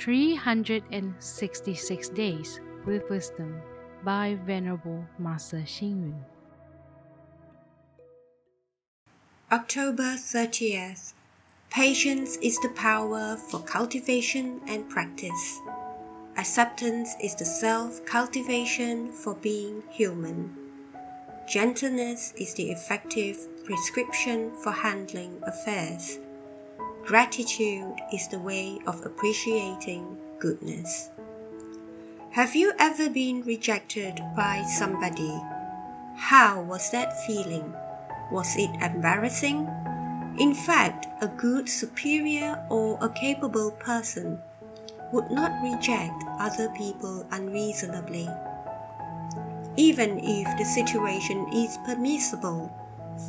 366 Days with Wisdom by Venerable Master Xing Yun. October 30th. Patience is the power for cultivation and practice. Acceptance is the self cultivation for being human. Gentleness is the effective prescription for handling affairs. Gratitude is the way of appreciating goodness. Have you ever been rejected by somebody? How was that feeling? Was it embarrassing? In fact, a good superior or a capable person would not reject other people unreasonably. Even if the situation is permissible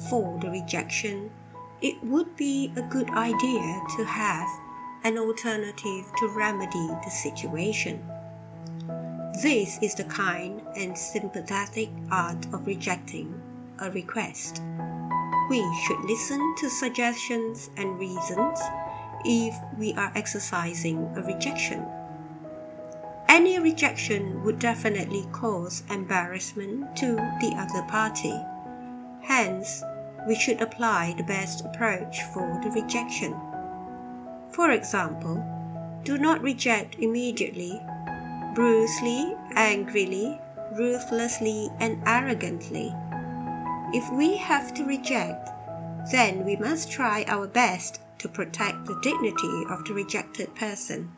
for the rejection, it would be a good idea to have an alternative to remedy the situation. This is the kind and sympathetic art of rejecting a request. We should listen to suggestions and reasons if we are exercising a rejection. Any rejection would definitely cause embarrassment to the other party. Hence, we should apply the best approach for the rejection. For example, do not reject immediately, brusquely, angrily, ruthlessly, and arrogantly. If we have to reject, then we must try our best to protect the dignity of the rejected person.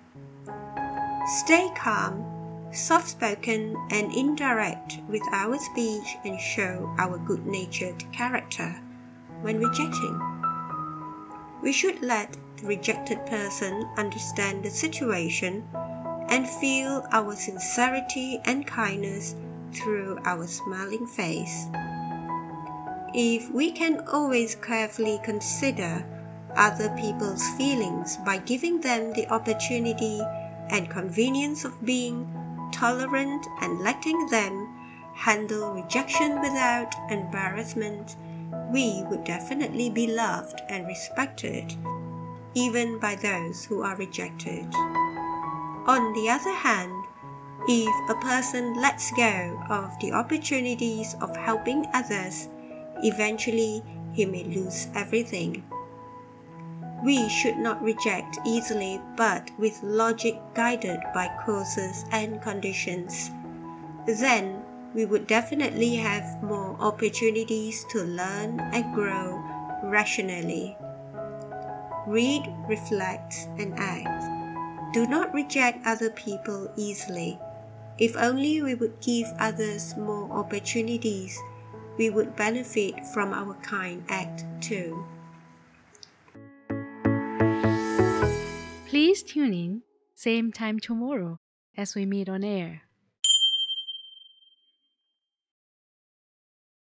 Stay calm, soft spoken, and indirect with our speech and show our good natured character when rejecting. We should let the rejected person understand the situation and feel our sincerity and kindness through our smiling face. If we can always carefully consider other people's feelings by giving them the opportunity and convenience of being tolerant and letting them handle rejection without embarrassment, we would definitely be loved and respected, even by those who are rejected. On the other hand, if a person lets go of the opportunities of helping others, eventually he may lose everything. We should not reject easily, but with logic guided by causes and conditions. Then we would definitely have more opportunities to learn and grow rationally. Read, reflect, and act. Do not reject other people easily. If only we would give others more opportunities, we would benefit from our kind act too. Please tune in, same time tomorrow as we meet on air.